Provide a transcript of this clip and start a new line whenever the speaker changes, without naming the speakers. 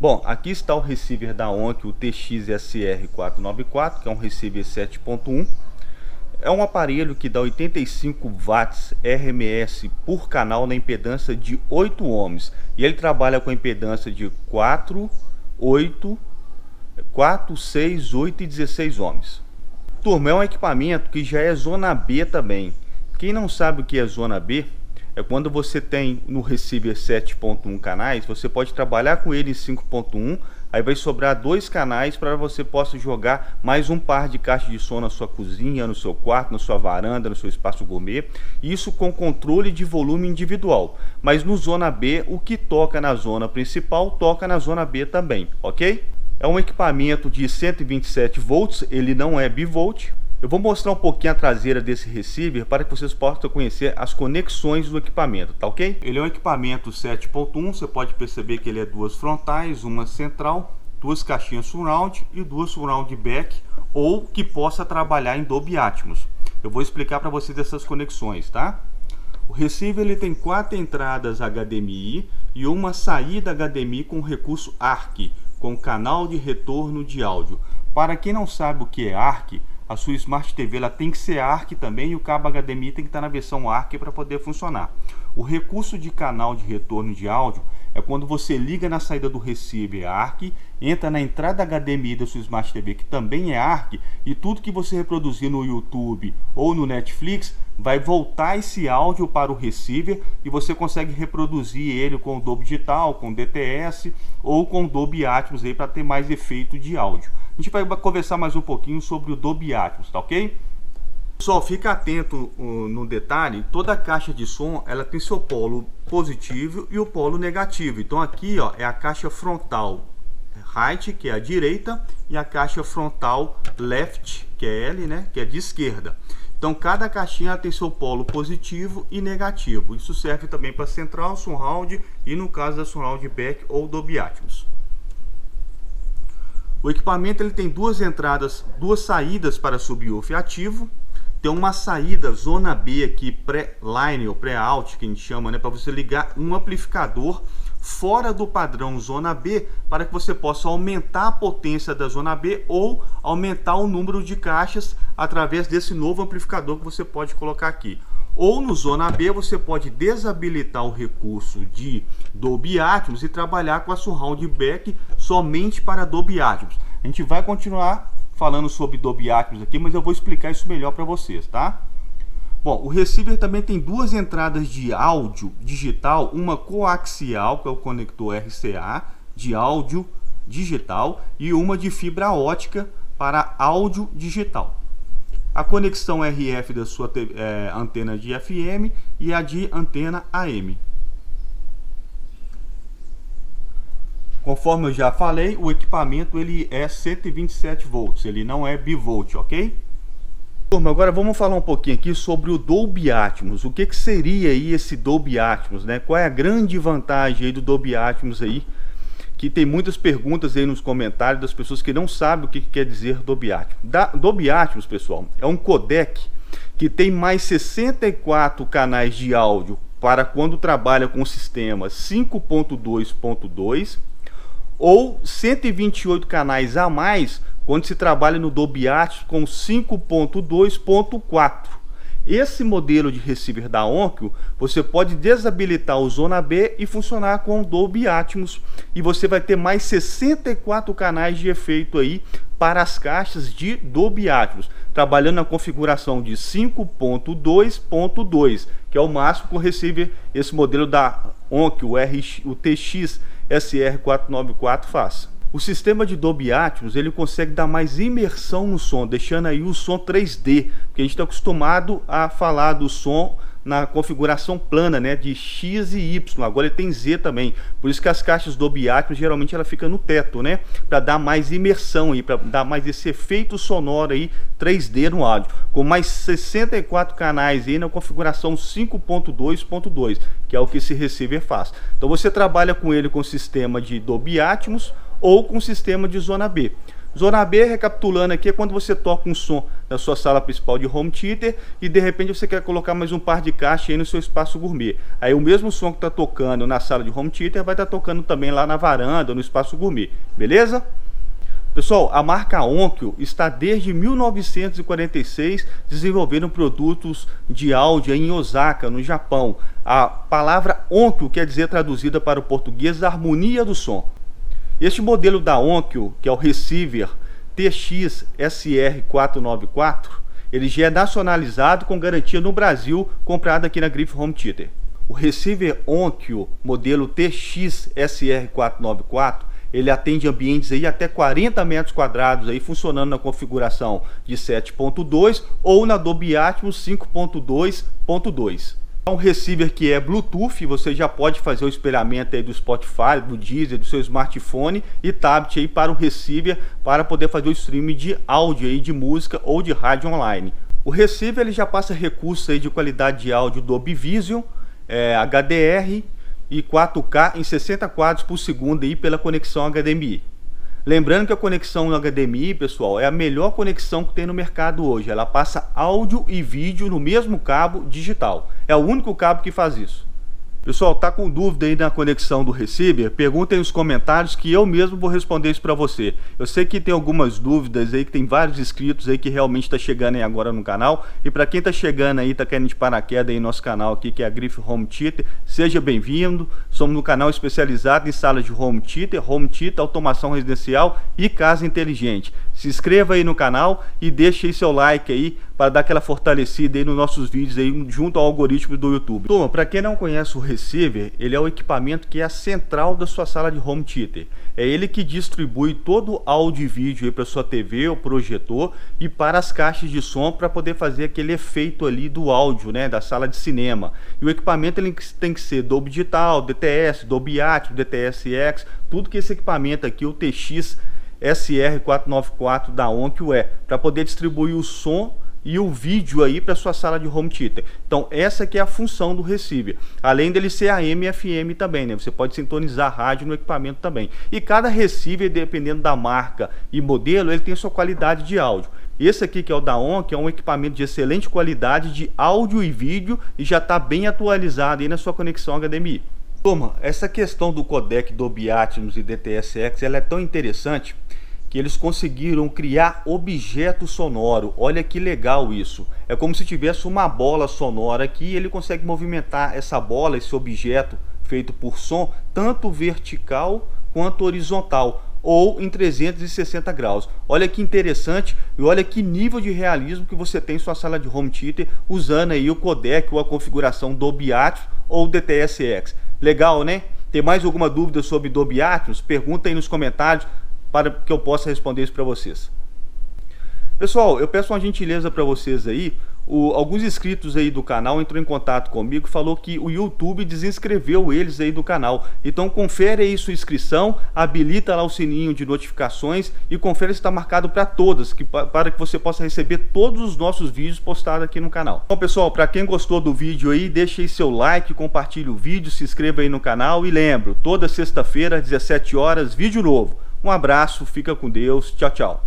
Bom, aqui está o receiver da ONC, o TXSR494, que é um receiver 7.1. É um aparelho que dá 85 watts RMS por canal na impedância de 8 ohms. E ele trabalha com a impedância de 4, 8, 4, 6, 8 e 16 ohms. Turma, é um equipamento que já é zona B também. Quem não sabe o que é zona B, é quando você tem no receiver 7.1 canais, você pode trabalhar com ele em 5.1, aí vai sobrar dois canais para você possa jogar mais um par de caixas de som na sua cozinha, no seu quarto, na sua varanda, no seu espaço gourmet, isso com controle de volume individual. Mas no zona B, o que toca na zona principal, toca na zona B também, ok? É um equipamento de 127 volts, ele não é bivolt, eu vou mostrar um pouquinho a traseira desse receiver para que vocês possam conhecer as conexões do equipamento, tá ok? Ele é um equipamento 7.1, você pode perceber que ele é duas frontais, uma central, duas caixinhas surround e duas surround back ou que possa trabalhar em Dolby Atmos. Eu vou explicar para vocês essas conexões, tá? O receiver ele tem quatro entradas HDMI e uma saída HDMI com recurso ARC, com canal de retorno de áudio. Para quem não sabe o que é ARC, a sua Smart TV ela tem que ser ARC também e o cabo HDMI tem que estar na versão ARC para poder funcionar. O recurso de canal de retorno de áudio é quando você liga na saída do receiver ARC, entra na entrada HDMI da sua Smart TV, que também é ARC, e tudo que você reproduzir no YouTube ou no Netflix vai voltar esse áudio para o receiver e você consegue reproduzir ele com Dolby Digital, com DTS ou com Dolby Atmos aí para ter mais efeito de áudio. A gente vai conversar mais um pouquinho sobre o Dolby Atmos, tá ok? Pessoal, fica atento no detalhe, toda caixa de som ela tem seu polo positivo e o polo negativo. Então aqui ó, é a caixa frontal right, que é a direita, e a caixa frontal left, que é L, né, que é de esquerda. Então cada caixinha tem seu polo positivo e negativo. Isso serve também para central, surround e no caso da surround back ou Dolby Atmos. O equipamento ele tem duas entradas, duas saídas para subwoofer ativo. Tem uma saída zona B aqui pré-line ou pré-out que a gente chama, né, para você ligar um amplificador fora do padrão zona B para que você possa aumentar a potência da zona B ou aumentar o número de caixas através desse novo amplificador que você pode colocar aqui. Ou no Zona B você pode desabilitar o recurso de Dolby Atmos e trabalhar com a Surround Back somente para Dolby Atmos. A gente vai continuar falando sobre Dolby Atmos aqui, mas eu vou explicar isso melhor para vocês, tá? Bom, o receiver também tem duas entradas de áudio digital, uma coaxial, que é o conector RCA, de áudio digital, e uma de fibra ótica para áudio digital a conexão RF da sua é, antena de FM e a de antena AM. Conforme eu já falei, o equipamento ele é 127 volts, ele não é bivolt, ok? Turma, agora vamos falar um pouquinho aqui sobre o Dolby Atmos. O que, que seria aí esse Dolby Atmos, né? Qual é a grande vantagem aí do Dolby Atmos aí que tem muitas perguntas aí nos comentários das pessoas que não sabem o que quer dizer Dolby Atmos. Da, Dolby Atmos, pessoal, é um codec que tem mais 64 canais de áudio para quando trabalha com o sistema 5.2.2 ou 128 canais a mais quando se trabalha no Dolby Atmos com 5.2.4. Esse modelo de receiver da Onkyo, você pode desabilitar o Zona B e funcionar com o Dolby Atmos e você vai ter mais 64 canais de efeito aí para as caixas de Dolby Atmos, trabalhando na configuração de 5.2.2, que é o máximo que o receiver, esse modelo da Onkyo, o, RX, o TX SR494 faz. O sistema de Dolby Atmos ele consegue dar mais imersão no som, deixando aí o som 3D, porque a gente está acostumado a falar do som na configuração plana, né, de X e Y. Agora ele tem Z também. Por isso que as caixas Dolby Atmos geralmente ela fica no teto, né, para dar mais imersão aí, para dar mais esse efeito sonoro aí 3D no áudio. Com mais 64 canais aí na configuração 5.2.2, que é o que esse receiver faz. Então você trabalha com ele com o sistema de Dolby Atmos ou com sistema de zona B. Zona B, recapitulando aqui, é quando você toca um som na sua sala principal de home theater e de repente você quer colocar mais um par de caixa aí no seu espaço gourmet. Aí o mesmo som que está tocando na sala de home theater vai estar tá tocando também lá na varanda, no espaço gourmet, beleza? Pessoal, a marca Onkyo está desde 1946 desenvolvendo produtos de áudio em Osaka, no Japão. A palavra Onkyo quer dizer traduzida para o português harmonia do som. Este modelo da Onkyo, que é o receiver TX-SR494, ele já é nacionalizado com garantia no Brasil, comprado aqui na Griff Home Theater. O receiver Onkyo modelo TX-SR494 ele atende ambientes aí até 40 metros quadrados aí funcionando na configuração de 7.2 ou na Dolby Atmos 5.2.2 um receiver que é Bluetooth, você já pode fazer o espelhamento aí do Spotify, do Deezer, do seu smartphone e tablet aí para o receiver para poder fazer o streaming de áudio aí de música ou de rádio online. O receiver ele já passa recursos aí de qualidade de áudio Dolby Vision, é, HDR e 4K em 60 quadros por segundo aí pela conexão HDMI. Lembrando que a conexão HDMI, pessoal, é a melhor conexão que tem no mercado hoje. Ela passa áudio e vídeo no mesmo cabo digital. É o único cabo que faz isso. Pessoal, tá com dúvida aí na conexão do receiver? Perguntem nos comentários que eu mesmo vou responder isso para você. Eu sei que tem algumas dúvidas aí, que tem vários inscritos aí que realmente está chegando aí agora no canal. E para quem está chegando aí, tá querendo de paraquedas aí no nosso canal aqui, que é a Griff Home Theater, seja bem-vindo. Somos um canal especializado em salas de home theater, home theater, automação residencial e casa inteligente. Se inscreva aí no canal e deixe aí seu like aí para dar aquela fortalecida aí nos nossos vídeos aí junto ao algoritmo do YouTube. Turma, para quem não conhece o receiver, ele é o equipamento que é a central da sua sala de home theater. É ele que distribui todo o áudio e vídeo aí para sua TV ou projetor e para as caixas de som para poder fazer aquele efeito ali do áudio, né, da sala de cinema. E o equipamento ele tem que ser Dolby Digital, DTS, Dolby Atmos, DTS-X, tudo que esse equipamento aqui, o TX SR494 da Onkyo é, para poder distribuir o som e o vídeo aí para sua sala de home theater. Então essa que é a função do receiver. Além dele ser AM e FM também, né? Você pode sintonizar rádio no equipamento também. E cada receiver, dependendo da marca e modelo, ele tem sua qualidade de áudio. Esse aqui que é o da ON, que é um equipamento de excelente qualidade de áudio e vídeo e já está bem atualizado aí na sua conexão HDMI. Toma, essa questão do codec Dolby Atmos e DTSX ela é tão interessante que eles conseguiram criar objeto sonoro. Olha que legal isso. É como se tivesse uma bola sonora aqui e ele consegue movimentar essa bola, esse objeto feito por som, tanto vertical quanto horizontal ou em 360 graus. Olha que interessante e olha que nível de realismo que você tem em sua sala de home theater usando aí o codec ou a configuração Dolby Atmos ou DTS:X. Legal, né? Tem mais alguma dúvida sobre Dolby Atmos? Pergunta aí nos comentários para que eu possa responder isso para vocês. Pessoal, eu peço uma gentileza para vocês aí. O, alguns inscritos aí do canal entrou em contato comigo falou que o YouTube desinscreveu eles aí do canal. Então confere aí sua inscrição, habilita lá o sininho de notificações e confere se está marcado para todas, que, para que você possa receber todos os nossos vídeos postados aqui no canal. Bom pessoal, para quem gostou do vídeo aí, deixe aí seu like, compartilhe o vídeo, se inscreva aí no canal e lembro, toda sexta-feira às 17 horas, vídeo novo. Um abraço, fica com Deus, tchau, tchau.